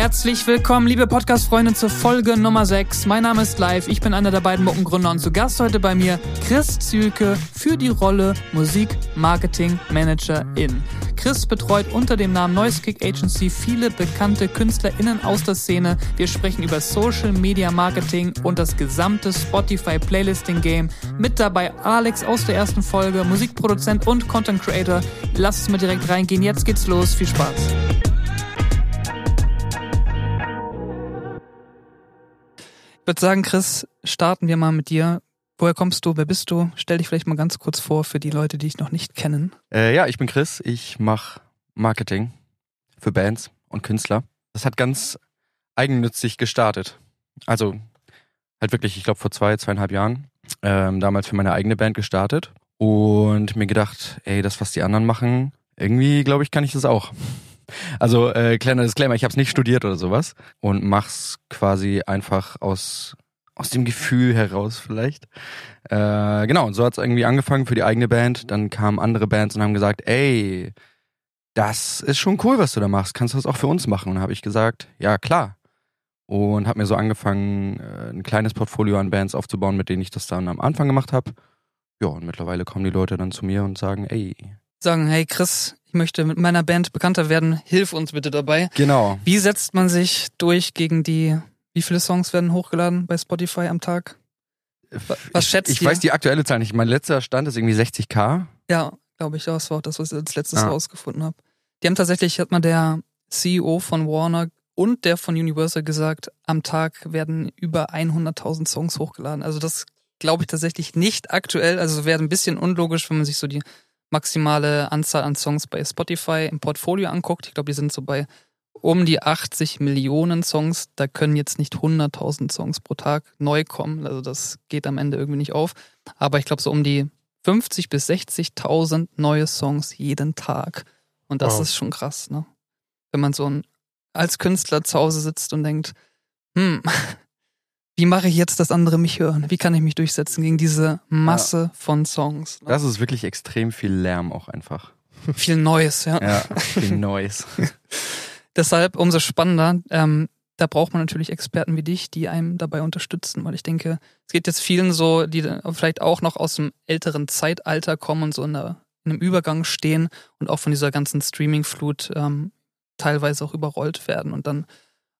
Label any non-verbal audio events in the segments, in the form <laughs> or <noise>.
Herzlich willkommen, liebe Podcast-Freunde, zur Folge Nummer 6. Mein Name ist Live, ich bin einer der beiden Muckengründer und zu Gast heute bei mir Chris Zülke für die Rolle Musik Marketing Managerin. Chris betreut unter dem Namen Noise Kick Agency viele bekannte KünstlerInnen aus der Szene. Wir sprechen über Social Media Marketing und das gesamte Spotify Playlisting Game. Mit dabei Alex aus der ersten Folge, Musikproduzent und Content Creator. Lass uns mal direkt reingehen. Jetzt geht's los. Viel Spaß. Würde sagen, Chris, starten wir mal mit dir. Woher kommst du? Wer bist du? Stell dich vielleicht mal ganz kurz vor für die Leute, die dich noch nicht kennen. Äh, ja, ich bin Chris. Ich mache Marketing für Bands und Künstler. Das hat ganz eigennützig gestartet. Also halt wirklich, ich glaube vor zwei, zweieinhalb Jahren. Ähm, damals für meine eigene Band gestartet und mir gedacht, ey, das, was die anderen machen, irgendwie glaube ich, kann ich das auch. Also äh, kleiner Disclaimer, ich habe es nicht studiert oder sowas und mach's quasi einfach aus aus dem Gefühl heraus vielleicht. Äh, genau, und so hat's irgendwie angefangen für die eigene Band. Dann kamen andere Bands und haben gesagt, ey, das ist schon cool, was du da machst. Kannst du das auch für uns machen? Und dann habe ich gesagt, ja klar. Und habe mir so angefangen, äh, ein kleines Portfolio an Bands aufzubauen, mit denen ich das dann am Anfang gemacht habe. Ja, und mittlerweile kommen die Leute dann zu mir und sagen, ey. Sagen, hey Chris, ich möchte mit meiner Band bekannter werden, hilf uns bitte dabei. Genau. Wie setzt man sich durch gegen die, wie viele Songs werden hochgeladen bei Spotify am Tag? Was schätzt ich, ich weiß die aktuelle Zahl nicht. Mein letzter Stand ist irgendwie 60k. Ja, glaube ich, das war auch das, was ich als letztes Ja. rausgefunden habe. Die haben tatsächlich, hat mal der CEO von Warner und der von Universal gesagt, am Tag werden über 100.000 Songs hochgeladen. Also das glaube ich tatsächlich nicht aktuell. Also wäre ein bisschen unlogisch, wenn man sich so die maximale Anzahl an Songs bei Spotify im Portfolio anguckt. Ich glaube, die sind so bei um die 80 Millionen Songs. Da können jetzt nicht 100.000 Songs pro Tag neu kommen. Also das geht am Ende irgendwie nicht auf. Aber ich glaube, so um die 50 bis 60.000 neue Songs jeden Tag. Und das Wow. ist schon krass, ne? Wenn man so ein, als Künstler zu Hause sitzt und denkt, hm, <laughs> wie mache ich jetzt, dass andere mich hören? Wie kann ich mich durchsetzen gegen diese Masse von Songs? Ne? Das ist wirklich extrem viel Lärm auch einfach. Viel Neues, ja. Ja, viel Noise. <laughs> Deshalb umso spannender. Ähm, da braucht man natürlich Experten wie dich, die einem dabei unterstützen, weil ich denke, es geht jetzt vielen so, die vielleicht auch noch aus dem älteren Zeitalter kommen und so in, der, in einem Übergang stehen und auch von dieser ganzen Streaming-Flut ähm, teilweise auch überrollt werden und dann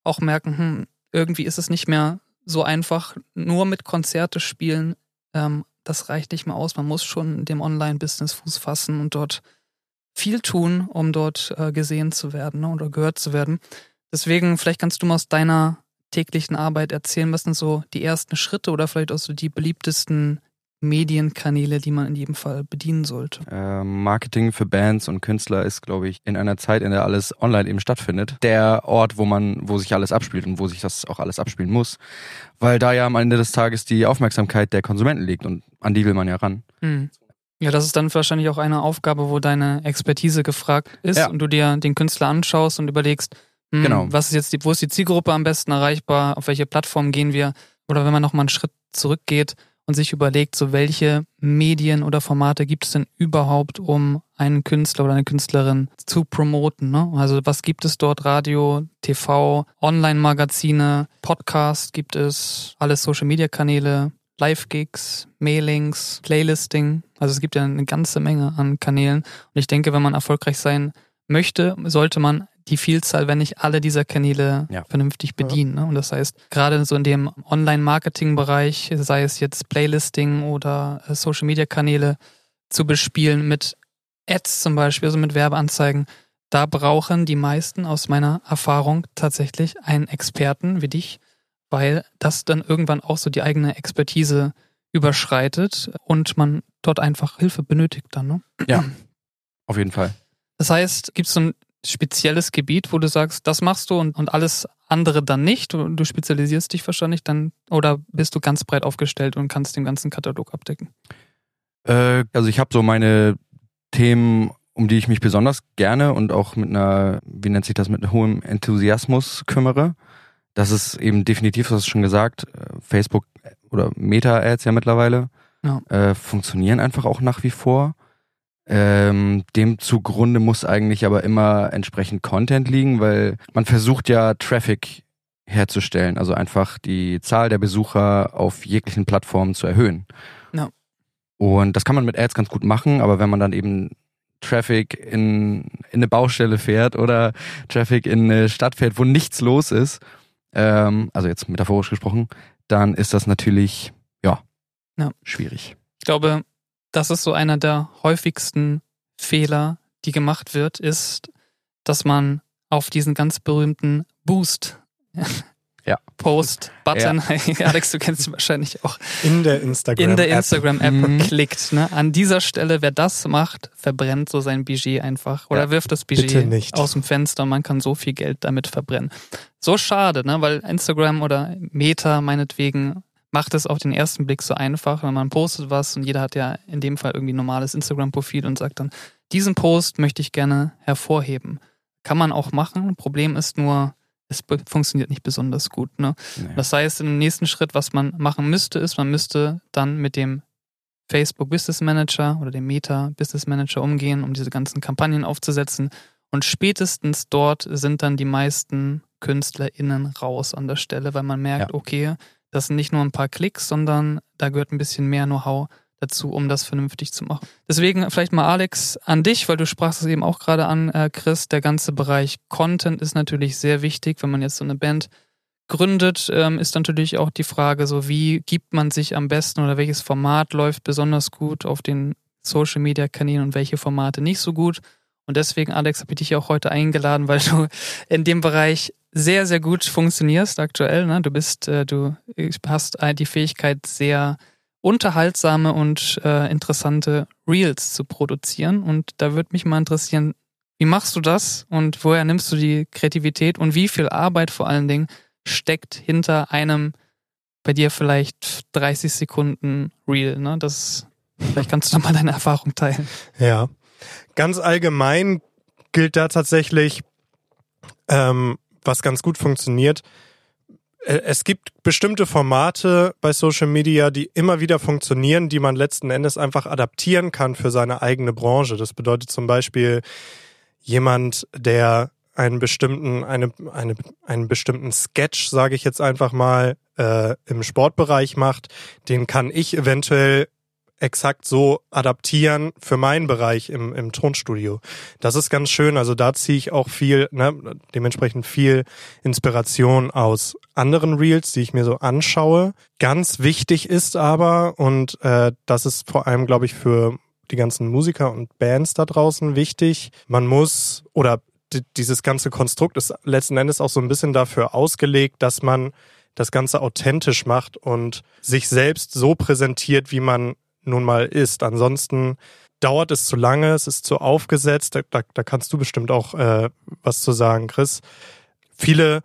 auch merken, hm, irgendwie ist es nicht mehr so einfach, nur mit Konzerte spielen, ähm, das reicht nicht mehr aus. Man muss schon dem Online-Business Fuß fassen und dort viel tun, um dort äh, gesehen zu werden ne, oder gehört zu werden. Deswegen, vielleicht kannst du mal aus deiner täglichen Arbeit erzählen, was sind so die ersten Schritte oder vielleicht auch so die beliebtesten Medienkanäle, die man in jedem Fall bedienen sollte. Ähm, Marketing für Bands und Künstler ist, glaube ich, in einer Zeit, in der alles online eben stattfindet, der Ort, wo man, wo sich alles abspielt und wo sich das auch alles abspielen muss. Weil da ja am Ende des Tages die Aufmerksamkeit der Konsumenten liegt und an die will man ja ran. Hm. Ja, das ist dann wahrscheinlich auch eine Aufgabe, wo deine Expertise gefragt ist Ja. und du dir den Künstler anschaust und überlegst, hm, Genau. was ist jetzt die, wo ist die Zielgruppe am besten erreichbar, auf welche Plattform gehen wir? Oder wenn man nochmal einen Schritt zurückgeht und sich überlegt, so welche Medien oder Formate gibt es denn überhaupt, um einen Künstler oder eine Künstlerin zu promoten? Ne? Also was gibt es dort? Radio, TV, Online-Magazine, Podcast gibt es, alle Social-Media-Kanäle, Live-Gigs, Mailings, Playlisting. Also es gibt ja eine ganze Menge an Kanälen. Und ich denke, wenn man erfolgreich sein möchte, sollte man die Vielzahl, wenn nicht alle dieser Kanäle Ja. vernünftig bedienen. Ne? Und das heißt, gerade so in dem Online-Marketing-Bereich, sei es jetzt Playlisting oder äh, Social-Media-Kanäle zu bespielen mit Ads zum Beispiel, also mit Werbeanzeigen, da brauchen die meisten aus meiner Erfahrung tatsächlich einen Experten wie dich, weil das dann irgendwann auch so die eigene Expertise überschreitet und man dort einfach Hilfe benötigt dann. Ne? Ja, auf jeden Fall. Das heißt, gibt es so ein spezielles Gebiet, wo du sagst, das machst du und, und alles andere dann nicht? Du, du spezialisierst dich wahrscheinlich dann oder bist du ganz breit aufgestellt und kannst den ganzen Katalog abdecken? Äh, also ich habe so meine Themen, um die ich mich besonders gerne und auch mit einer, wie nennt sich das, mit hohem Enthusiasmus kümmere. Das ist eben definitiv, du hast schon gesagt, äh, Facebook oder Meta-Ads ja mittlerweile Ja. äh, funktionieren einfach auch nach wie vor. Ähm, dem zugrunde muss eigentlich aber immer entsprechend Content liegen, weil man versucht ja Traffic herzustellen, also einfach die Zahl der Besucher auf jeglichen Plattformen zu erhöhen. Ja. Und das kann man mit Ads ganz gut machen, aber wenn man dann eben Traffic in, in eine Baustelle fährt oder Traffic in eine Stadt fährt, wo nichts los ist, ähm, also jetzt metaphorisch gesprochen, dann ist das natürlich, ja, ja. schwierig. Ich glaube, das ist so einer der häufigsten Fehler, die gemacht wird, ist, dass man auf diesen ganz berühmten Boost ja. Post-Button, <laughs> ja. Alex, du kennst ihn wahrscheinlich auch. In der Instagram-App. In der Instagram-App mhm. klickt. Ne? An dieser Stelle, wer das macht, verbrennt so sein Budget einfach. Oder ja. wirft das Budget aus dem Fenster und man kann so viel Geld damit verbrennen. So schade, ne? weil Instagram oder Meta meinetwegen macht es auf den ersten Blick so einfach, wenn man postet was und jeder hat ja in dem Fall irgendwie ein normales Instagram-Profil und sagt dann, diesen Post möchte ich gerne hervorheben. Kann man auch machen. Problem ist nur, es funktioniert nicht besonders gut. Ne? Nee. Das heißt, im nächsten Schritt, was man machen müsste, ist, man müsste dann mit dem Facebook Business Manager oder dem Meta Business Manager umgehen, um diese ganzen Kampagnen aufzusetzen. Und spätestens dort sind dann die meisten KünstlerInnen raus an der Stelle, weil man merkt, ja. okay, das sind nicht nur ein paar Klicks, sondern da gehört ein bisschen mehr Know-how dazu, um das vernünftig zu machen. Deswegen vielleicht mal Alex an dich, weil du sprachst es eben auch gerade an, äh, Chris. Der ganze Bereich Content ist natürlich sehr wichtig, wenn man jetzt so eine Band gründet, ähm, ist natürlich auch die Frage, so wie gibt man sich am besten oder welches Format läuft besonders gut auf den Social Media Kanälen und welche Formate nicht so gut. Und deswegen, Alex, habe ich dich auch heute eingeladen, weil du in dem Bereich sehr, sehr gut funktionierst aktuell. Ne? Du bist, äh, du hast die Fähigkeit, sehr unterhaltsame und äh, interessante Reels zu produzieren. Und da würde mich mal interessieren, wie machst du das und woher nimmst du die Kreativität und wie viel Arbeit vor allen Dingen steckt hinter einem bei dir vielleicht 30 Sekunden Reel? Ne? Das, vielleicht kannst du da mal deine Erfahrung teilen. Ja, ganz allgemein gilt da tatsächlich, ähm, was ganz gut funktioniert, äh, es gibt bestimmte Formate bei Social Media, die immer wieder funktionieren, die man letzten Endes einfach adaptieren kann für seine eigene Branche. Das bedeutet zum Beispiel jemand, der einen bestimmten, eine, eine, einen bestimmten Sketch, sage ich jetzt einfach mal, äh, im Sportbereich macht, den kann ich eventuell exakt so adaptieren für meinen Bereich im, im Tonstudio. Das ist ganz schön. Also da ziehe ich auch viel, ne, dementsprechend viel Inspiration aus anderen Reels, die ich mir so anschaue. Ganz wichtig ist aber, und äh, das ist vor allem, glaube ich, für die ganzen Musiker und Bands da draußen wichtig, man muss oder dieses ganze Konstrukt ist letzten Endes auch so ein bisschen dafür ausgelegt, dass man das Ganze authentisch macht und sich selbst so präsentiert, wie man nun mal ist. Ansonsten dauert es zu lange, es ist zu aufgesetzt. Da, da, da kannst du bestimmt auch äh, was zu sagen, Chris. Viele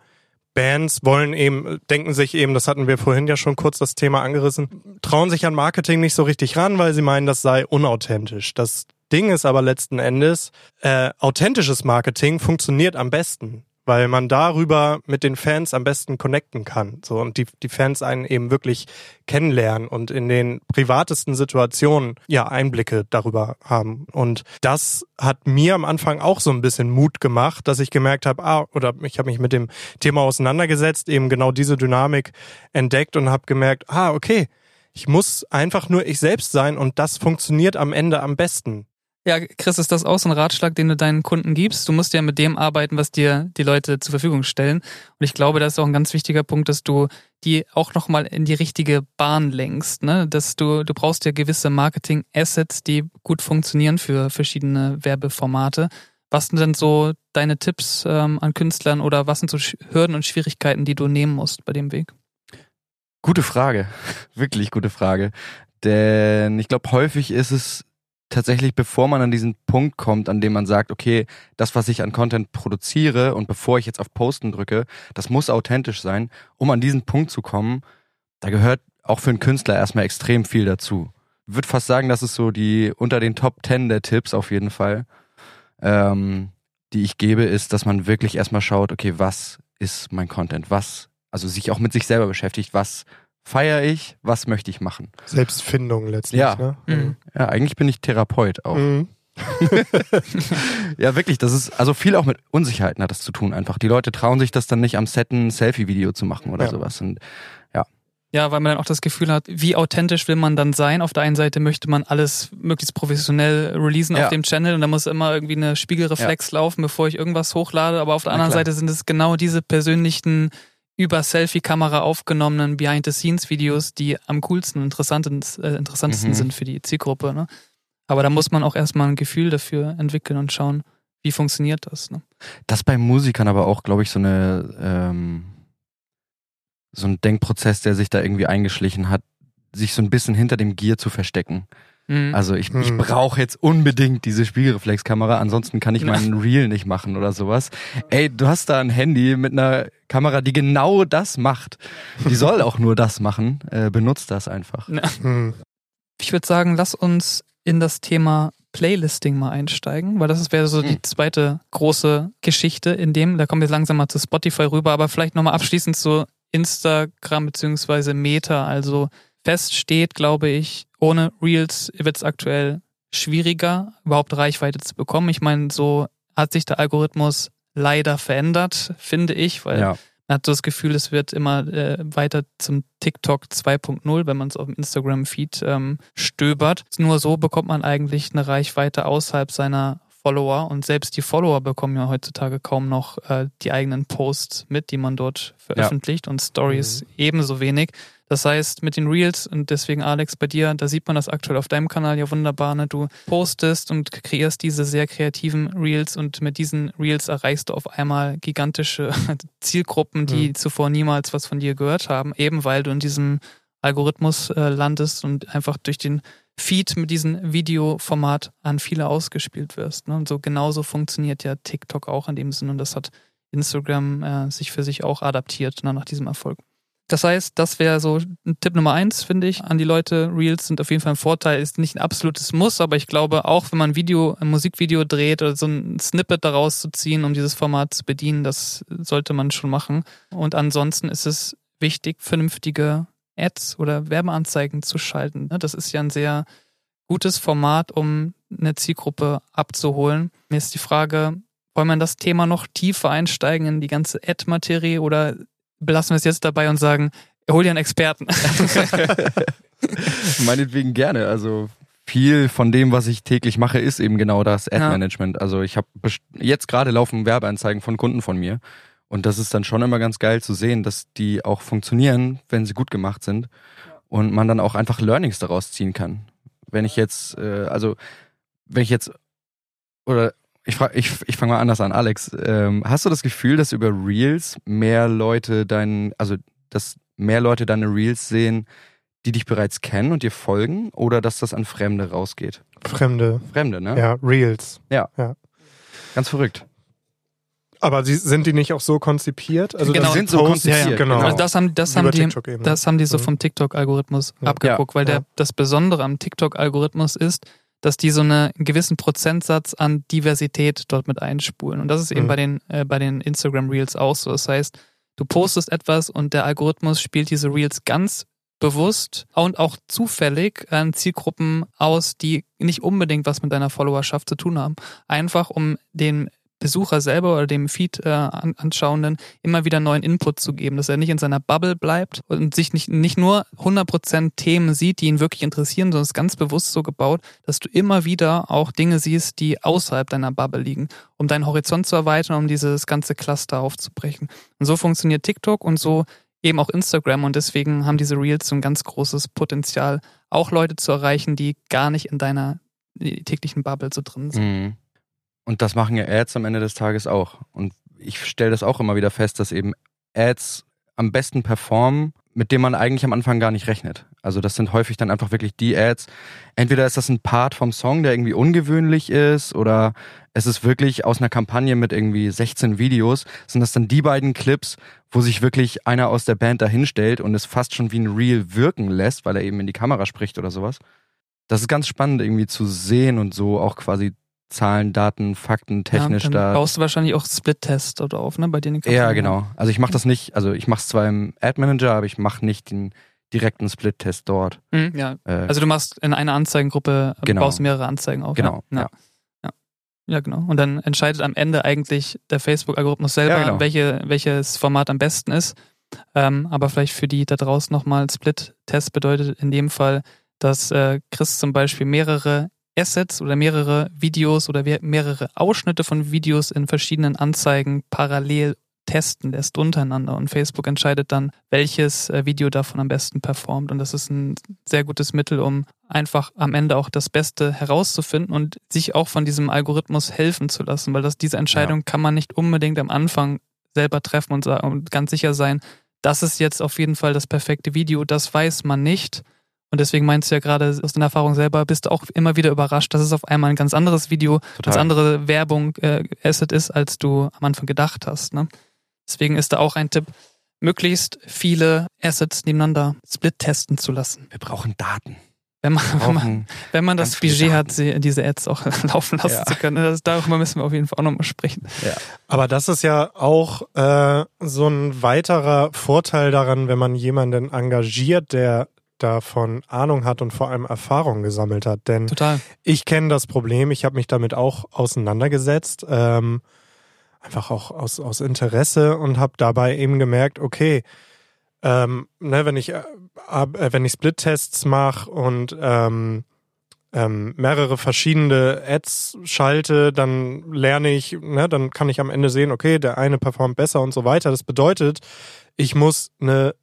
Bands wollen eben, denken sich eben, das hatten wir vorhin ja schon kurz das Thema angerissen, trauen sich an Marketing nicht so richtig ran, weil sie meinen, das sei unauthentisch. Das Ding ist aber letzten Endes, äh, authentisches Marketing funktioniert am besten weil man darüber mit den Fans am besten connecten kann. So und die, die Fans einen eben wirklich kennenlernen und in den privatesten Situationen ja Einblicke darüber haben. Und das hat mir am Anfang auch so ein bisschen Mut gemacht, dass ich gemerkt habe, ah, oder ich habe mich mit dem Thema auseinandergesetzt, eben genau diese Dynamik entdeckt und habe gemerkt, ah, okay, ich muss einfach nur ich selbst sein und das funktioniert am Ende am besten. Ja, Chris, ist das auch so ein Ratschlag, den du deinen Kunden gibst? Du musst ja mit dem arbeiten, was dir die Leute zur Verfügung stellen. Und ich glaube, das ist auch ein ganz wichtiger Punkt, dass du die auch nochmal in die richtige Bahn lenkst. Ne? Dass du, du brauchst ja gewisse Marketing-Assets, die gut funktionieren für verschiedene Werbeformate. Was sind denn so deine Tipps ähm, an Künstlern oder was sind so Hürden und Schwierigkeiten, die du nehmen musst bei dem Weg? Gute Frage. <laughs> Wirklich gute Frage. Denn ich glaube, häufig ist es tatsächlich, bevor man an diesen Punkt kommt, an dem man sagt, okay, das, was ich an Content produziere und bevor ich jetzt auf Posten drücke, das muss authentisch sein, um an diesen Punkt zu kommen, da gehört auch für einen Künstler erstmal extrem viel dazu. Ich würde fast sagen, das ist so die unter den Top 10 der Tipps auf jeden Fall, ähm, die ich gebe, ist, dass man wirklich erstmal schaut, okay, was ist mein Content? Was, also sich auch mit sich selber beschäftigt, was feiere ich, was möchte ich machen. Selbstfindung letztlich, ja. ne? Mhm. Ja, eigentlich bin ich Therapeut auch. Mhm. <laughs> ja, wirklich, das ist, also viel auch mit Unsicherheiten hat das zu tun einfach. Die Leute trauen sich das dann nicht am Set ein Selfie-Video zu machen oder Ja. sowas. Und Ja, weil man dann auch das Gefühl hat, wie authentisch will man dann sein. Auf der einen Seite möchte man alles möglichst professionell releasen Ja. auf dem Channel und da muss immer irgendwie eine Spiegelreflex laufen, bevor ich irgendwas hochlade. Aber auf der anderen. Seite sind es genau diese persönlichen über Selfie-Kamera aufgenommenen Behind-the-Scenes-Videos, die am coolsten und interessanten, äh, interessantesten Mhm. sind für die Zielgruppe. Ne? Aber da muss man auch erstmal ein Gefühl dafür entwickeln und schauen, wie funktioniert das. Ne? das bei Musikern aber auch, glaube ich, so eine, ähm, so ein Denkprozess, der sich da irgendwie eingeschlichen hat, sich so ein bisschen hinter dem Gear zu verstecken. Mhm. Also ich, ich Hm. brauche jetzt unbedingt diese Spiegelreflexkamera, ansonsten kann ich meinen Reel nicht machen oder sowas. Ey, du hast da ein Handy mit einer Kamera, die genau das macht. Die soll auch nur das machen. Äh, benutzt das einfach. Hm. Ich würde sagen, lass uns in das Thema Playlisting mal einsteigen, weil das wäre so die Hm. zweite große Geschichte in dem, da kommen wir langsam mal zu Spotify rüber, aber vielleicht nochmal abschließend zu Instagram beziehungsweise Meta. Also fest steht, glaube ich, ohne Reels wird es aktuell schwieriger, überhaupt Reichweite zu bekommen. Ich meine, so hat sich der Algorithmus leider verändert, finde ich, weil Ja. man hat so das Gefühl, es wird immer äh, weiter zum TikTok 2.0, wenn man es auf dem Instagram-Feed ähm, stöbert. Nur so bekommt man eigentlich eine Reichweite außerhalb seiner Follower und selbst die Follower bekommen ja heutzutage kaum noch äh, die eigenen Posts mit, die man dort veröffentlicht und Stories ebenso wenig. Das heißt, mit den Reels und deswegen Alex bei dir, da sieht man das aktuell auf deinem Kanal ja wunderbar, ne? Du postest und kreierst diese sehr kreativen Reels und mit diesen Reels erreichst du auf einmal gigantische <laughs> Zielgruppen, die Mhm. zuvor niemals was von dir gehört haben, eben weil du in diesem Algorithmus äh, landest und einfach durch den Feed mit diesem Videoformat an viele ausgespielt wirst. Ne? Und so genauso funktioniert ja TikTok auch in dem Sinne und das hat Instagram äh, sich für sich auch adaptiert ne, nach diesem Erfolg. Das heißt, das wäre so Tipp Nummer eins, finde ich, an die Leute. Reels sind auf jeden Fall ein Vorteil, ist nicht ein absolutes Muss, aber ich glaube, auch wenn man ein Video, ein Musikvideo dreht oder so ein Snippet daraus zu ziehen, um dieses Format zu bedienen, das sollte man schon machen. Und ansonsten ist es wichtig, vernünftige Ads oder Werbeanzeigen zu schalten. ne? Das ist ja ein sehr gutes Format, um eine Zielgruppe abzuholen. Mir ist die Frage, wollen wir in das Thema noch tiefer einsteigen in die ganze Ad-Materie oder belassen wir es jetzt dabei und sagen, hol dir einen Experten. <laughs> Meinetwegen gerne. Also viel von dem, was ich täglich mache, ist eben genau das Ja. Ad-Management. Also ich habe jetzt gerade laufen Werbeanzeigen von Kunden von mir. Und das ist dann schon immer ganz geil zu sehen, dass die auch funktionieren, wenn sie gut gemacht sind. Und man dann auch einfach Learnings daraus ziehen kann. Wenn ich jetzt, äh, also wenn ich jetzt, oder ich frage, ich, ich fange mal anders an, Alex. Ähm, hast du das Gefühl, dass über Reels mehr Leute deinen, also dass mehr Leute deine Reels sehen, die dich bereits kennen und dir folgen, oder dass das an Fremde rausgeht? Fremde, Fremde, ne? ja, Reels. Ganz verrückt. Aber sie, sind die nicht auch so konzipiert? Also Genau, sind so konzipiert, genau. Also das haben, das haben die, das haben die so Mhm. vom TikTok-Algorithmus Ja. abgeguckt, weil Ja. der, das Besondere am TikTok-Algorithmus ist, dass die so eine, einen gewissen Prozentsatz an Diversität dort mit einspulen. Und das ist eben Mhm. bei den, äh, bei den Instagram Reels auch so. Das heißt, du postest etwas und der Algorithmus spielt diese Reels ganz bewusst und auch zufällig an Zielgruppen aus, die nicht unbedingt was mit deiner Followerschaft zu tun haben. Einfach um den Besucher selber oder dem Feed äh, an, Anschauenden immer wieder neuen Input zu geben, dass er nicht in seiner Bubble bleibt und sich nicht, nicht nur 100% Themen sieht, die ihn wirklich interessieren, sondern es ist ganz bewusst so gebaut, dass du immer wieder auch Dinge siehst, die außerhalb deiner Bubble liegen, um deinen Horizont zu erweitern, um dieses ganze Cluster aufzubrechen. Und so funktioniert TikTok und so eben auch Instagram und deswegen haben diese Reels so ein ganz großes Potenzial, auch Leute zu erreichen, die gar nicht in deiner täglichen Bubble so drin sind. Mhm. Und das machen ja Ads am Ende des Tages auch. Und ich stelle das auch immer wieder fest, dass eben Ads am besten performen, mit dem man eigentlich am Anfang gar nicht rechnet. Also das sind häufig dann einfach wirklich die Ads. Entweder ist das ein Part vom Song, der irgendwie ungewöhnlich ist, oder es ist wirklich aus einer Kampagne mit irgendwie 16 Videos, sind das dann die beiden Clips, wo sich wirklich einer aus der Band dahinstellt und es fast schon wie ein Reel wirken lässt, weil er eben in die Kamera spricht oder sowas. Das ist ganz spannend irgendwie zu sehen und so auch quasi Zahlen, Daten, Fakten, technisch ja, da. baust du wahrscheinlich auch Split-Test dort auf, ne? Bei denen Ja, genau. Also ich mache das nicht, also ich mache es zwar im Ad Manager, aber ich mache nicht den direkten Split-Test dort. Mhm, ja. Äh, Also du machst in einer Anzeigengruppe, Genau. baust mehrere Anzeigen auf. genau, Ja. ja. Ja, genau. Und dann entscheidet am Ende eigentlich der Facebook-Algorithmus selber, Ja, genau. welche, welches Format am besten ist. Ähm, aber vielleicht für die da draußen nochmal Split-Test bedeutet in dem Fall, dass äh, Chris zum Beispiel mehrere Assets oder mehrere Videos oder mehrere Ausschnitte von Videos in verschiedenen Anzeigen parallel testen lässt untereinander. Und Facebook entscheidet dann, welches äh, Video davon am besten performt. Und das ist ein sehr gutes Mittel, um einfach am Ende auch das Beste herauszufinden und sich auch von diesem Algorithmus helfen zu lassen, weil das diese Entscheidung kann man nicht unbedingt am Anfang selber treffen und, sa- und ganz sicher sein, das ist jetzt auf jeden Fall das perfekte Video, das weiß man nicht. Und deswegen meinst du ja gerade aus deiner Erfahrung selber, bist du auch immer wieder überrascht, dass es auf einmal ein ganz anderes Video, ganz andere Werbung, äh, Asset ist, als du am Anfang gedacht hast. Ne? Deswegen ist da auch ein Tipp, möglichst viele Assets nebeneinander split testen zu lassen. Wir brauchen Daten. Wenn man, wenn man, wenn man das Budget hat, sie- diese Ads auch <laughs> laufen lassen Ja. zu können. Das, darüber müssen wir auf jeden Fall auch nochmal sprechen. Aber das ist ja auch äh, so ein weiterer Vorteil daran, wenn man jemanden engagiert, der davon Ahnung hat und vor allem Erfahrung gesammelt hat. Denn Total. ich kenne das Problem, ich habe mich damit auch auseinandergesetzt, ähm, einfach auch aus, aus Interesse und habe dabei eben gemerkt, okay, ähm, ne, wenn ich äh, äh, wenn ich Split-Tests mache und ähm, ähm, mehrere verschiedene Ads schalte, dann lerne ich, ne, dann kann ich am Ende sehen, okay, der eine performt besser und so weiter. Das bedeutet, ich muss eine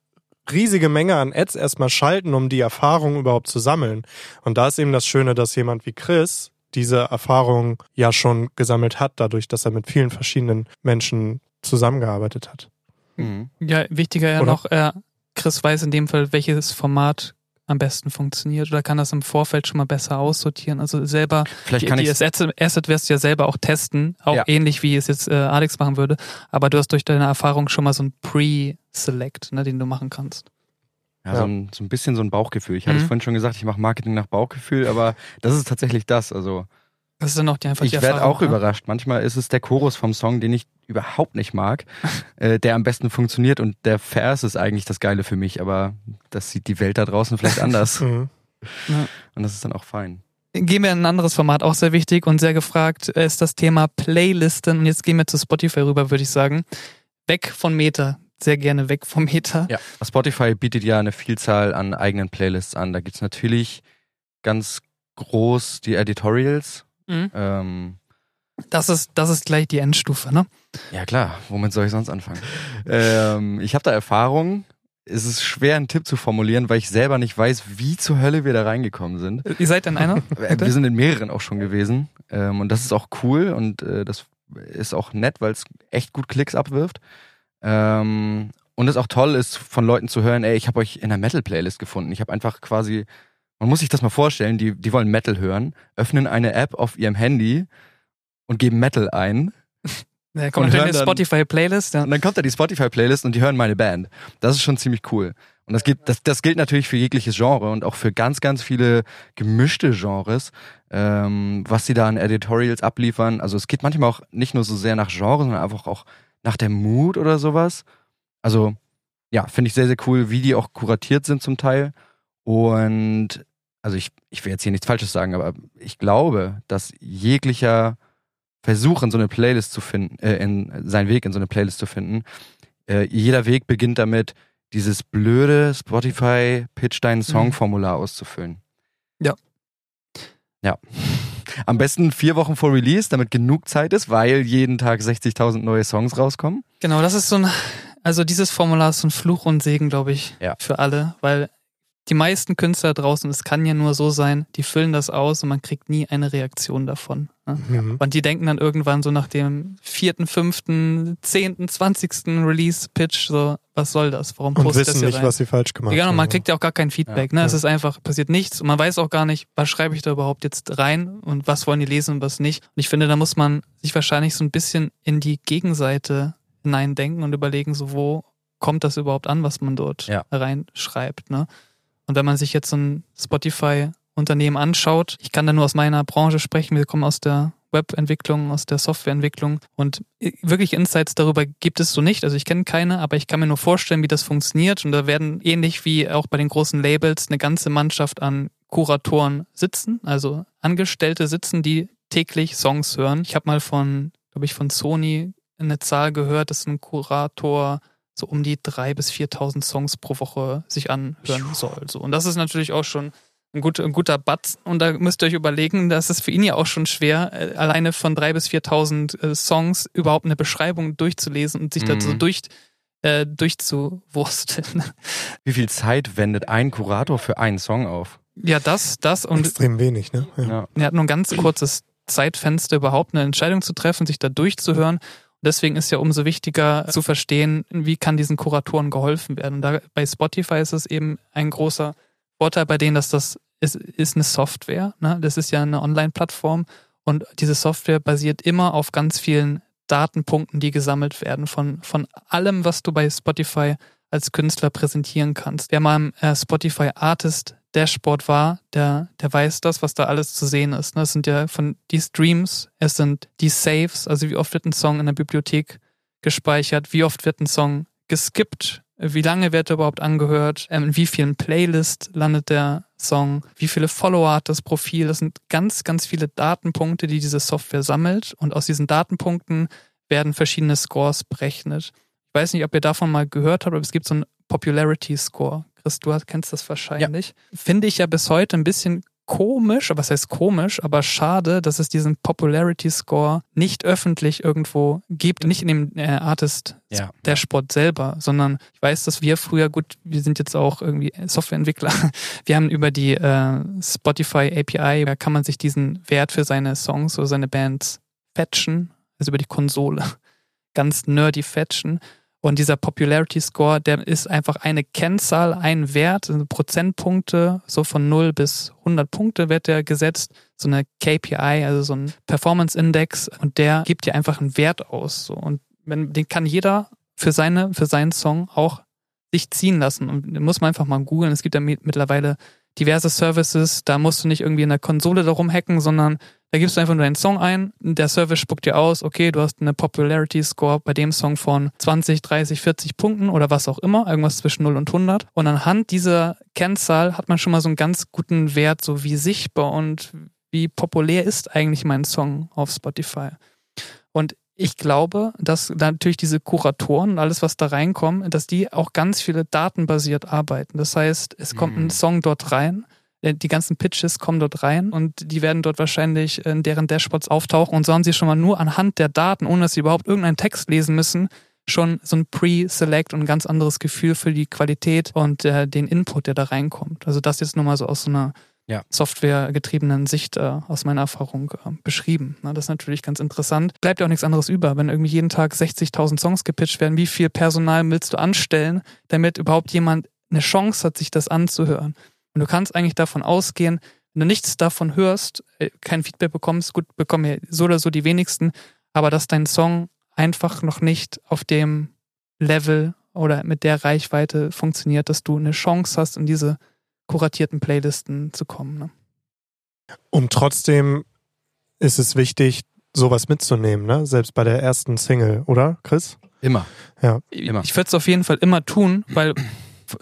riesige Menge an Ads erstmal schalten, um die Erfahrung überhaupt zu sammeln. Und da ist eben das Schöne, dass jemand wie Chris diese Erfahrung ja schon gesammelt hat, dadurch, dass er mit vielen verschiedenen Menschen zusammengearbeitet hat. Mhm. Ja, wichtiger ja Oder? noch, äh, Chris weiß in dem Fall, welches Format am besten funktioniert oder kann das im Vorfeld schon mal besser aussortieren. Also selber, Vielleicht die, kann die ich Asset, Asset wirst du ja selber auch testen, auch Ja. ähnlich wie es jetzt äh, Alex machen würde, aber du hast durch deine Erfahrung schon mal so ein Pre-Select, ne, den du machen kannst. Ja, So, ein, so ein bisschen so ein Bauchgefühl. Ich hatte Mhm. es vorhin schon gesagt, ich mache Marketing nach Bauchgefühl, aber das ist tatsächlich das. Also Das ist dann auch die einfach ich die werde Erfahrung. auch ne? überrascht. Manchmal ist es der Chorus vom Song, den ich überhaupt nicht mag, <laughs> äh, der am besten funktioniert und der Vers ist eigentlich das Geile für mich, aber das sieht die Welt da draußen vielleicht <laughs> anders Mhm. und das ist dann auch fein. Gehen wir in ein anderes Format, auch sehr wichtig und sehr gefragt, äh, ist das Thema Playlisten. Und jetzt gehen wir zu Spotify rüber, würde ich sagen. Weg von Meta. Sehr gerne weg vom Meta. Ja, Spotify bietet ja eine Vielzahl an eigenen Playlists an. Da gibt's natürlich ganz groß die Editorials. Mhm. Ähm, Das ist, das ist gleich die Endstufe, ne? Ja klar, womit soll ich sonst anfangen? <laughs> ähm, ich habe da Erfahrung. Es ist schwer, einen Tipp zu formulieren, weil ich selber nicht weiß, wie zur Hölle wir da reingekommen sind. Ihr seid in einer? <laughs> Äh, Wir sind in mehreren auch schon gewesen. Ähm, und das ist auch cool und äh, das ist auch nett, weil es echt gut Klicks abwirft. Ähm, und es auch toll ist, von Leuten zu hören, ey, ich habe euch in einer Metal-Playlist gefunden. Ich habe einfach quasi, man muss sich das mal vorstellen, die, die wollen Metal hören, öffnen eine App auf ihrem Handy und geben Metal ein. <laughs> Ja, Und kommt hören eine dann- Spotify-Playlist. Ja. Und dann kommt da die Spotify-Playlist und die hören meine Band. Das ist schon ziemlich cool. Und das, gibt, das, das gilt natürlich für jegliches Genre und auch für ganz, ganz viele gemischte Genres, ähm, was sie da an Editorials abliefern. Also es geht manchmal auch nicht nur so sehr nach Genre, sondern einfach auch nach der Mood oder sowas. Also ja, finde ich sehr, sehr cool, wie die auch kuratiert sind zum Teil. Und also ich, ich will jetzt hier nichts Falsches sagen, aber ich glaube, dass jeglicher Versuch, in so eine Playlist zu finden, äh, in seinen Weg in so eine Playlist zu finden, äh, jeder Weg beginnt damit, dieses blöde Spotify Pitch deinen Song Mhm. Formular auszufüllen. Ja. Ja. Am besten vier Wochen vor Release, damit genug Zeit ist, weil jeden Tag 60.000 neue Songs rauskommen. Genau, das ist so ein, also dieses Formular ist so ein Fluch und Segen, glaube ich, Ja. für alle, weil die meisten Künstler draußen, es kann ja nur so sein, die füllen das aus und man kriegt nie eine Reaktion davon. Ne? Mhm. Und die denken dann irgendwann so nach dem vierten, fünften, zehnten, zwanzigsten Release-Pitch so, was soll das? Warum Und postet das wissen hier nicht, rein? was sie falsch gemacht Ja, genau, haben. man kriegt ja auch gar kein Feedback. ne? Es Ja. ist einfach, passiert nichts und man weiß auch gar nicht, was schreibe ich da überhaupt jetzt rein und was wollen die lesen und was nicht. Und ich finde, da muss man sich wahrscheinlich so ein bisschen in die Gegenseite hineindenken und überlegen, so wo kommt das überhaupt an, was man dort Ja. reinschreibt. Ne? Und wenn man sich jetzt so ein Spotify-Unternehmen anschaut, ich kann da nur aus meiner Branche sprechen, wir kommen aus der Webentwicklung, aus der Softwareentwicklung und wirklich Insights darüber gibt es so nicht. Also ich kenne keine, aber ich kann mir nur vorstellen, wie das funktioniert und da werden ähnlich wie auch bei den großen Labels eine ganze Mannschaft an Kuratoren sitzen, also Angestellte sitzen, die täglich Songs hören. Ich habe mal von, glaube ich, von Sony eine Zahl gehört, dass ein Kurator so um die drei bis 4.000 Songs pro Woche sich anhören soll. So. Und das ist natürlich auch schon ein, gut, ein guter Batz. Und da müsst ihr euch überlegen, das ist für ihn ja auch schon schwer, äh, alleine von drei bis 4.000 äh, Songs überhaupt eine Beschreibung durchzulesen und sich mhm. da so durch, äh, durchzuwursteln. <laughs> Wie viel Zeit wendet ein Kurator für einen Song auf? Ja, das, das und. Extrem wenig, ne? Ja. Er hat nur ein ganz kurzes Zeitfenster, überhaupt eine Entscheidung zu treffen, sich da durchzuhören. Deswegen ist ja umso wichtiger zu verstehen, wie kann diesen Kuratoren geholfen werden. Und da, bei Spotify ist es eben ein großer Vorteil bei denen, dass das ist, ist eine Software. Ne? Das ist ja eine Online-Plattform und diese Software basiert immer auf ganz vielen Datenpunkten, die gesammelt werden von, von allem, was du bei Spotify als Künstler präsentieren kannst. Wer mal im äh, Spotify Artist Dashboard war, der, der weiß das, was da alles zu sehen ist. Ne? Es sind ja von die Streams, es sind die Saves, also wie oft wird ein Song in der Bibliothek gespeichert, wie oft wird ein Song geskippt, wie lange wird er überhaupt angehört, ähm, in wie vielen Playlists landet der Song, wie viele Follower hat das Profil. Das sind ganz, ganz viele Datenpunkte, die diese Software sammelt und aus diesen Datenpunkten werden verschiedene Scores berechnet. Ich weiß nicht, ob ihr davon mal gehört habt, aber es gibt so einen Popularity Score. Chris, du kennst das wahrscheinlich. Ja. Finde ich ja bis heute ein bisschen komisch, was heißt komisch, aber schade, dass es diesen Popularity Score nicht öffentlich irgendwo gibt, nicht in dem äh, Artist ja. Dashboard selber, sondern ich weiß, dass wir früher, gut, wir sind jetzt auch irgendwie Softwareentwickler, <laughs> wir haben über die äh, Spotify API, da kann man sich diesen Wert für seine Songs oder seine Bands fetchen, also über die Konsole, ganz nerdy fetchen. Und dieser Popularity Score, der ist einfach eine Kennzahl, ein Wert, also Prozentpunkte, so von 0 bis 100 Punkte wird der gesetzt, so eine KPI, also so ein Performance Index und der gibt dir einfach einen Wert aus. So. Und wenn, den kann jeder für seine, für seinen Song auch sich ziehen lassen. Und den muss man einfach mal googeln. Es gibt ja mittlerweile diverse Services, da musst du nicht irgendwie in der Konsole darum hacken, sondern da gibst du einfach nur deinen Song ein, der Service spuckt dir aus, okay, du hast eine Popularity Score bei dem Song von 20, 30, 40 Punkten oder was auch immer, irgendwas zwischen 0 und 100. Und anhand dieser Kennzahl hat man schon mal so einen ganz guten Wert, so wie sichtbar und wie populär ist eigentlich mein Song auf Spotify. Und ich glaube, dass natürlich diese Kuratoren und alles, was da reinkommt, dass die auch ganz viele datenbasiert arbeiten. Das heißt, es kommt ein mhm. Song dort rein die ganzen Pitches kommen dort rein und die werden dort wahrscheinlich in deren Dashboards auftauchen und so haben sie schon mal nur anhand der Daten, ohne dass sie überhaupt irgendeinen Text lesen müssen, schon so ein Pre-Select und ein ganz anderes Gefühl für die Qualität und äh, den Input, der da reinkommt. Also das jetzt nur mal so aus so einer ja. softwaregetriebenen Sicht äh, aus meiner Erfahrung äh, beschrieben. Na, das ist natürlich ganz interessant. Bleibt ja auch nichts anderes über, wenn irgendwie jeden Tag 60.000 Songs gepitcht werden. Wie viel Personal willst du anstellen, damit überhaupt jemand eine Chance hat, sich das anzuhören? Und du kannst eigentlich davon ausgehen, wenn du nichts davon hörst, äh, kein Feedback bekommst, gut, bekommen ja so oder so die wenigsten, aber dass dein Song einfach noch nicht auf dem Level oder mit der Reichweite funktioniert, dass du eine Chance hast, in diese kuratierten Playlisten zu kommen. Ne? Und trotzdem ist es wichtig, sowas mitzunehmen, ne? Selbst bei der ersten Single, oder, Chris? Immer. Ja. Immer. Ich würde es auf jeden Fall immer tun, weil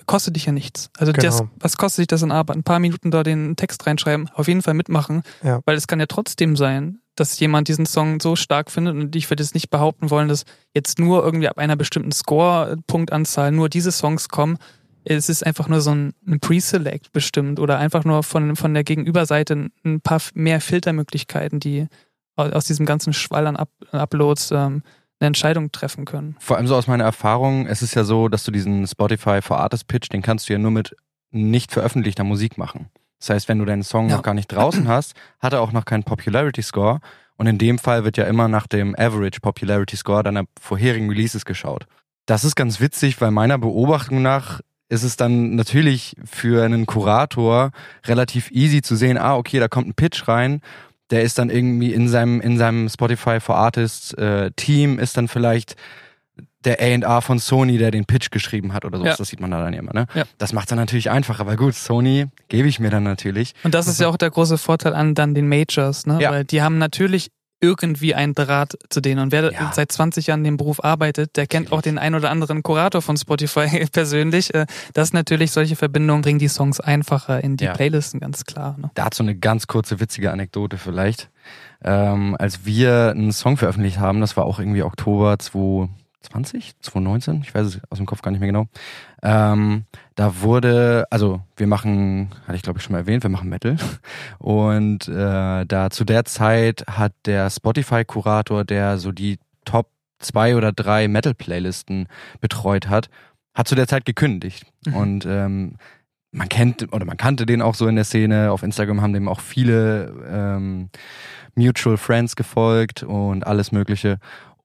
kostet dich ja nichts. Also genau. das, was kostet dich das in Arbeit? Ein paar Minuten da den Text reinschreiben, auf jeden Fall mitmachen, ja. weil es kann ja trotzdem sein, dass jemand diesen Song so stark findet und ich würde jetzt nicht behaupten wollen, dass jetzt nur irgendwie ab einer bestimmten Score-Punktanzahl nur diese Songs kommen. Es ist einfach nur so ein, ein Pre-Select bestimmt oder einfach nur von, von der Gegenüberseite ein paar mehr Filtermöglichkeiten, die aus diesem ganzen Schwall an Up Uploads ähm, eine Entscheidung treffen können. Vor allem so aus meiner Erfahrung, es ist ja so, dass du diesen Spotify for Artist Pitch, den kannst du ja nur mit nicht veröffentlichter Musik machen. Das heißt, wenn du deinen Song ja. noch gar nicht draußen hast, hat er auch noch keinen Popularity Score. Und in dem Fall wird ja immer nach dem Average Popularity Score deiner vorherigen Releases geschaut. Das ist ganz witzig, weil meiner Beobachtung nach ist es dann natürlich für einen Kurator relativ easy zu sehen, ah, okay, da kommt ein Pitch rein der ist dann irgendwie in seinem, in seinem Spotify for Artists äh, Team, ist dann vielleicht der A&R von Sony, der den Pitch geschrieben hat oder so. Ja. Das sieht man da dann immer, ne? Ja. Das macht dann natürlich einfacher, weil gut, Sony gebe ich mir dann natürlich. Und das ist ja auch der große Vorteil an dann den Majors, ne? Ja. Weil die haben natürlich irgendwie einen Draht zu denen. Und wer Ja. seit 20 Jahren in dem Beruf arbeitet, der kennt auch den ein oder anderen Kurator von Spotify <laughs> persönlich. Äh, Das natürlich, solche Verbindungen bringen die Songs einfacher in die Ja. Playlisten, ganz klar. Ne? Dazu eine ganz kurze witzige Anekdote vielleicht. Ähm, als wir einen Song veröffentlicht haben, das war auch irgendwie Oktober 2020, 2019, ich weiß es aus dem Kopf gar nicht mehr genau. Ähm, da wurde, also wir machen, hatte ich glaube ich schon mal erwähnt, wir machen Metal. Und äh, da zu der Zeit hat der Spotify-Kurator, der so die Top zwei oder drei Metal-Playlisten betreut hat, hat zu der Zeit gekündigt. Mhm. Und ähm, man kennt oder man kannte den auch so in der Szene. Auf Instagram haben dem auch viele ähm, Mutual Friends gefolgt und alles Mögliche.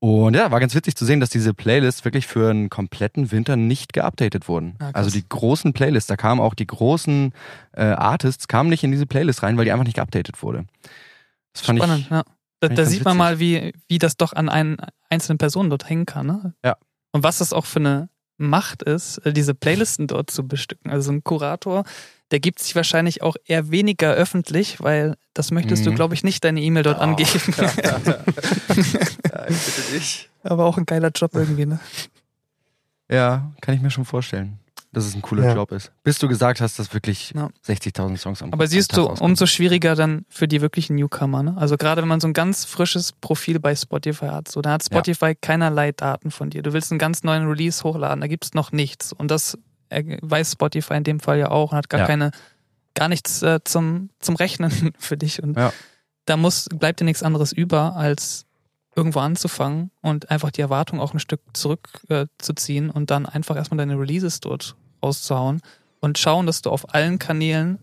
Und ja, war ganz witzig zu sehen, dass diese Playlists wirklich für einen kompletten Winter nicht geupdatet wurden. Ah, also die großen Playlists, da kamen auch die großen äh, Artists, kamen nicht in diese Playlist rein, weil die einfach nicht geupdatet wurde. Das fand Spannend, ich. ja. Da, da sieht man mal, wie, wie das doch an einen einzelnen Personen dort hängen kann. Ne? Ja. Und was das auch für eine Macht ist, äh, diese Playlisten dort zu bestücken. Also ein Kurator, der gibt sich wahrscheinlich auch eher weniger öffentlich, weil das möchtest du, Mhm. glaube ich, nicht deine E-Mail dort Oh. angeben. <laughs> ja, ich bitte dich. Aber auch ein geiler Job irgendwie, ne? Ja, kann ich mir schon vorstellen, dass es ein cooler Ja. Job ist. Bis du gesagt hast, dass wirklich Ja. 60.000 Songs am Aber am siehst Tag du, rauskommen. umso schwieriger dann für die wirklichen Newcomer, ne? Also gerade wenn man so ein ganz frisches Profil bei Spotify hat, so, da hat Spotify keinerlei Daten von dir. Du willst einen ganz neuen Release hochladen, da gibt's noch nichts. Und das äh, weiß Spotify in dem Fall ja auch und hat gar Ja. keine, gar nichts äh, zum, zum Rechnen <laughs> für dich. Und Ja. da muss, bleibt dir nichts anderes über, als irgendwo anzufangen und einfach die Erwartung auch ein Stück zurückzuziehen äh, und dann einfach erstmal deine Releases dort rauszuhauen und schauen, dass du auf allen Kanälen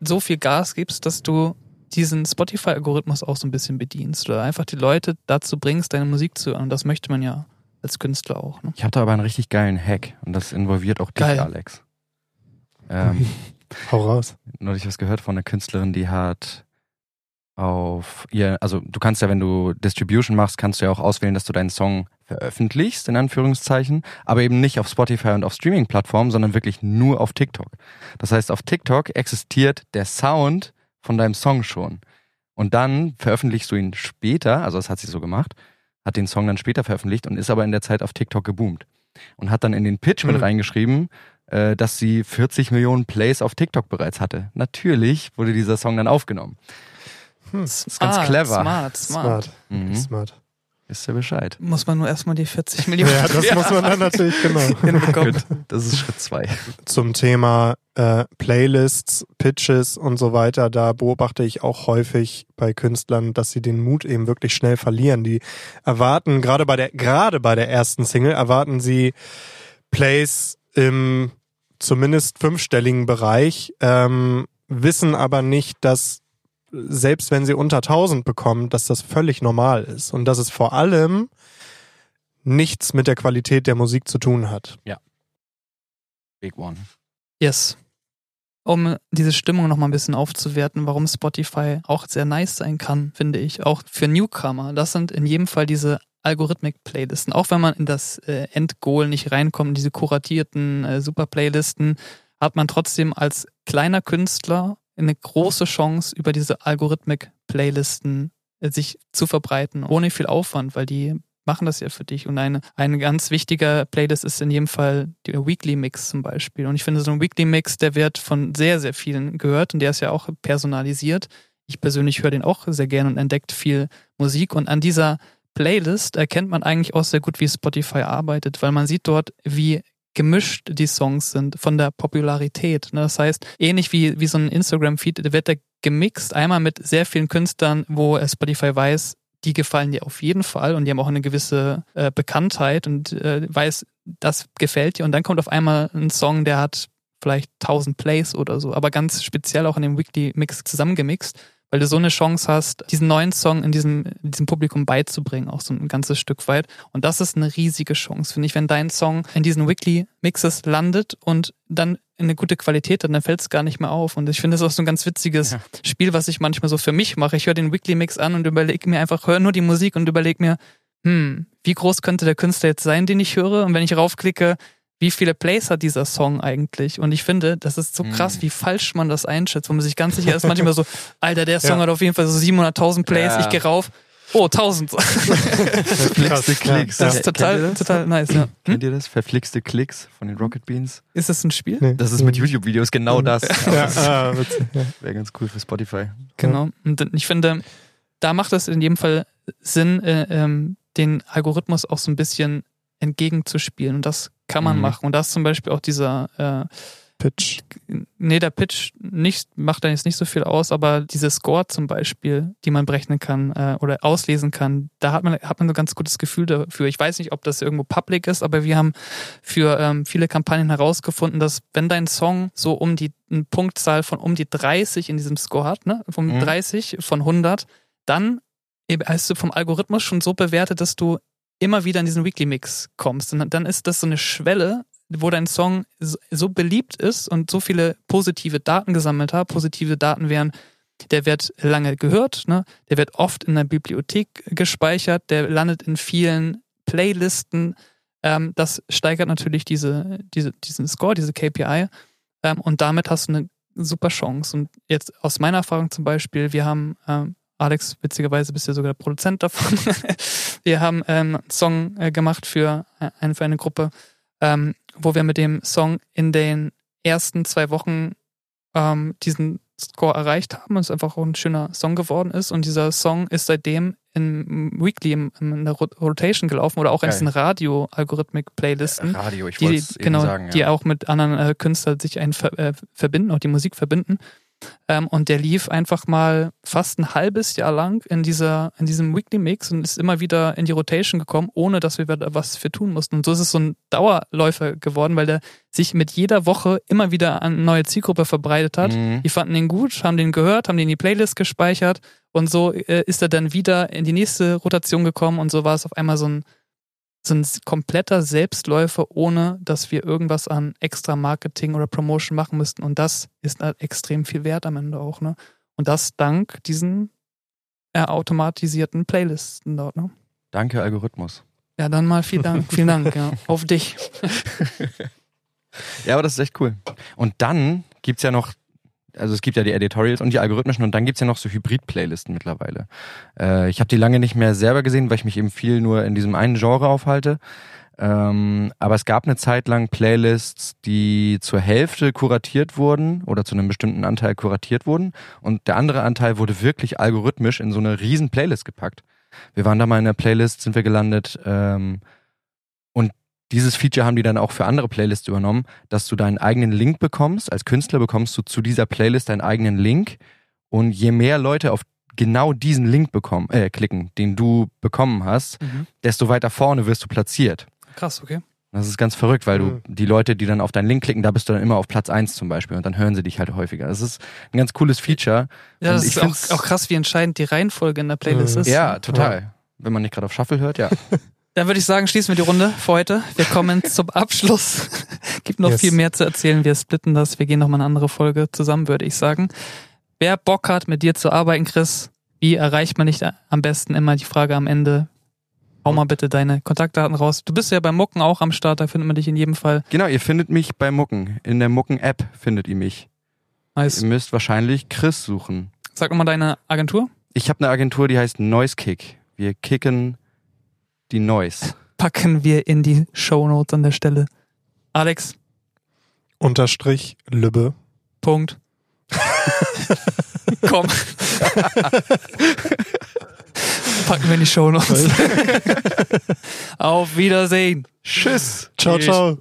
so viel Gas gibst, dass du diesen Spotify-Algorithmus auch so ein bisschen bedienst oder einfach die Leute dazu bringst, deine Musik zu hören. Und das möchte man ja als Künstler auch. Ne? Ich habe da aber einen richtig geilen Hack und das involviert auch dich, Geil. Alex. Ähm, Hau raus. neulich was gehört von einer Künstlerin, die hat auf ihr, also du kannst ja, wenn du Distribution machst, kannst du ja auch auswählen, dass du deinen Song veröffentlichst, in Anführungszeichen, aber eben nicht auf Spotify und auf Streaming-Plattformen, sondern wirklich nur auf TikTok. Das heißt, auf TikTok existiert der Sound von deinem Song schon. Und dann veröffentlichst du ihn später, also das hat sie so gemacht, hat den Song dann später veröffentlicht und ist aber in der Zeit auf TikTok geboomt. Und hat dann in den Pitch mit Mhm. reingeschrieben, äh, dass sie 40 Millionen Plays auf TikTok bereits hatte. Natürlich wurde dieser Song dann aufgenommen. Hm. ist ganz clever. Smart, smart. Smart. Mhm. Smart. Wisst ihr Bescheid. Muss man nur erstmal die 40 Millionen <laughs> Ja, das muss man dann natürlich genau. <laughs> hinbekommen. Gut, das ist Schritt zwei. Zum Thema äh, Playlists, Pitches und so weiter, da beobachte ich auch häufig bei Künstlern, dass sie den Mut eben wirklich schnell verlieren. Die erwarten, gerade bei der, gerade bei der ersten Single, erwarten sie Plays im zumindest fünfstelligen Bereich, ähm, wissen aber nicht, dass selbst wenn sie unter 1000 bekommen, dass das völlig normal ist und dass es vor allem nichts mit der Qualität der Musik zu tun hat. Big One. Yes. Um diese Stimmung noch mal ein bisschen aufzuwerten, warum Spotify auch sehr nice sein kann, finde ich, auch für Newcomer. Das sind in jedem Fall diese Algorithmik-Playlisten. Auch wenn man in das äh, Endgoal nicht reinkommt, in diese kuratierten äh, Super-Playlisten, hat man trotzdem als kleiner Künstler eine große Chance, über diese Algorithmik-Playlisten äh, sich zu verbreiten, ohne viel Aufwand, weil die machen das ja für dich. Und eine, ein ganz wichtiger Playlist ist in jedem Fall der Weekly Mix zum Beispiel. Und ich finde, so ein Weekly Mix, der wird von sehr, sehr vielen gehört und der ist ja auch personalisiert. Ich persönlich höre den auch sehr gern und entdeckt viel Musik. Und an dieser Playlist erkennt man eigentlich auch sehr gut, wie Spotify arbeitet, weil man sieht dort, wie gemischt die Songs sind von der Popularität. ne? Das heißt, ähnlich wie, wie so ein Instagram-Feed, wird er gemixt, einmal mit sehr vielen Künstlern, wo Spotify weiß, die gefallen dir auf jeden Fall und die haben auch eine gewisse äh, Bekanntheit und äh, weiß, das gefällt dir. Und dann kommt auf einmal ein Song, der hat vielleicht 1000 Plays oder so, aber ganz speziell auch in dem Weekly Mix zusammengemixt, weil du so eine Chance hast, diesen neuen Song in diesem, in diesem Publikum beizubringen, auch so ein ganzes Stück weit. Und das ist eine riesige Chance, finde ich, wenn dein Song in diesen Weekly Mixes landet und dann eine gute Qualität hat, dann fällt es gar nicht mehr auf. Und ich finde das auch so ein ganz witziges Ja. Spiel, was ich manchmal so für mich mache. Ich höre den Weekly Mix an und überlege mir einfach, höre nur die Musik und überlege mir, hm, wie groß könnte der Künstler jetzt sein, den ich höre? Und wenn ich raufklicke, wie viele Plays hat dieser Song eigentlich? Und ich finde, das ist so krass, Hm. wie falsch man das einschätzt, wo man sich ganz sicher ist, manchmal so, <laughs> Alter, der Song Ja. hat auf jeden Fall so 700.000 Plays, Ja. ich gehe rauf, Oh, 1000. Verflixte Klicks. Das ist total, total nice, ja. Hm? Kennt ihr das? Verflixte Klicks von den Rocket Beans? Ist das ein Spiel? Nee. Das ist mit YouTube-Videos genau das. Ja, <laughs> ah, ja. Wäre ganz cool für Spotify. Genau. Und ich finde, da macht es in jedem Fall Sinn, äh, ähm, den Algorithmus auch so ein bisschen entgegenzuspielen. Und das kann man Mhm. machen. Und da ist zum Beispiel auch dieser, äh, Pitch. nee, der Pitch nicht, macht da jetzt nicht so viel aus, aber diese Score zum Beispiel, die man berechnen kann äh, oder auslesen kann, da hat man, hat man so ein ganz gutes Gefühl dafür. Ich weiß nicht, ob das irgendwo public ist, aber wir haben für ähm, viele Kampagnen herausgefunden, dass wenn dein Song so um die eine Punktzahl von um die 30 in diesem Score hat, ne, von Mhm. 30 von 100, dann hast du vom Algorithmus schon so bewertet, dass du immer wieder in diesen Weekly Mix kommst. Und dann ist das so eine Schwelle, wo dein Song so- beliebt ist und so viele positive Daten gesammelt hat. Positive Daten wären, der wird lange gehört, ne? der wird oft in der Bibliothek gespeichert, der landet in vielen Playlisten. Ähm, das steigert natürlich diese, diese, diesen Score, diese KPI. Ähm, und damit hast du eine super Chance. Und jetzt aus meiner Erfahrung zum Beispiel, wir haben, ähm, Alex, witzigerweise bist du sogar der Produzent davon. <laughs> wir haben ähm, einen Song äh, gemacht für, äh, eine, für eine Gruppe, ähm, wo wir mit dem Song in den ersten zwei Wochen ähm, diesen Score erreicht haben und es einfach auch ein schöner Song geworden ist. Und dieser Song ist seitdem in Weekly im, in der Rot- Rotation gelaufen oder auch in Geil. diesen Radio-Algorithmik-Playlisten Radio, ich die, wollte genau, sagen. die ja. auch mit anderen äh, Künstlern sich ein, ver, äh, verbinden, auch die Musik verbinden. Ähm, und der lief einfach mal fast ein halbes Jahr lang in dieser, in diesem Weekly Mix und ist immer wieder in die Rotation gekommen, ohne dass wir da was für tun mussten. Und so ist es so ein Dauerläufer geworden, weil der sich mit jeder Woche immer wieder an eine neue Zielgruppe verbreitet hat. Mhm. Die fanden den gut, haben den gehört, haben den in die Playlist gespeichert und so äh, ist er dann wieder in die nächste Rotation gekommen und so war es auf einmal so ein, ein kompletter Selbstläufer, ohne dass wir irgendwas an extra Marketing oder Promotion machen müssten. Und das ist halt extrem viel wert am Ende auch, ne? Und das dank diesen äh, automatisierten Playlisten dort, ne? Danke, Algorithmus. Ja, dann mal vielen Dank, <laughs> vielen Dank, ja. Auf dich. <laughs> Ja, aber das ist echt cool. Und dann gibt's ja noch, also es gibt ja die Editorials und die algorithmischen und dann gibt's ja noch so Hybrid-Playlisten mittlerweile. Äh, ich habe die lange nicht mehr selber gesehen, weil ich mich eben viel nur in diesem einen Genre aufhalte. Ähm, aber es gab eine Zeit lang Playlists, die zur Hälfte kuratiert wurden oder zu einem bestimmten Anteil kuratiert wurden und der andere Anteil wurde wirklich algorithmisch in so eine riesen Playlist gepackt. Wir waren da mal in der Playlist, sind wir gelandet ähm, und dieses Feature haben die dann auch für andere Playlists übernommen, dass du deinen eigenen Link bekommst. Als Künstler bekommst du zu dieser Playlist deinen eigenen Link und je mehr Leute auf genau diesen Link bekommen, äh, klicken, den du bekommen hast, desto weiter vorne wirst du platziert. Krass, okay. Das ist ganz verrückt, weil Mhm. du die Leute, die dann auf deinen Link klicken, da bist du dann immer auf Platz eins zum Beispiel und dann hören sie dich halt häufiger. Das ist ein ganz cooles Feature. Ja, Und das ich ist auch, auch krass, wie entscheidend die Reihenfolge in der Playlist Mhm. ist. Ja, total. Wenn man nicht gerade auf Shuffle hört, ja. <laughs> Dann würde ich sagen, schließen wir die Runde für heute. Wir kommen <laughs> zum Abschluss. Gibt noch Yes. viel mehr zu erzählen. Wir splitten das. Wir gehen noch mal eine andere Folge zusammen, würde ich sagen. Wer Bock hat, mit dir zu arbeiten, Chris, wie erreicht man dich am besten? Immer die Frage am Ende. Hau mal bitte deine Kontaktdaten raus. Du bist ja beim Mucken auch am Start, da findet man dich in jedem Fall. genau, ihr findet mich bei Mucken. In der Mucken-App findet ihr mich. Nice. Ihr müsst wahrscheinlich Chris suchen. Sag nochmal deine Agentur. Ich habe eine Agentur, die heißt Noise Kick. Wir kicken die Noise. Packen wir in die Shownotes an der Stelle. Alex, Unterstrich Lübbe. Punkt. <laughs> Komm. Packen wir in die Shownotes. <laughs> Auf Wiedersehen. Tschüss. Ciao, ciao.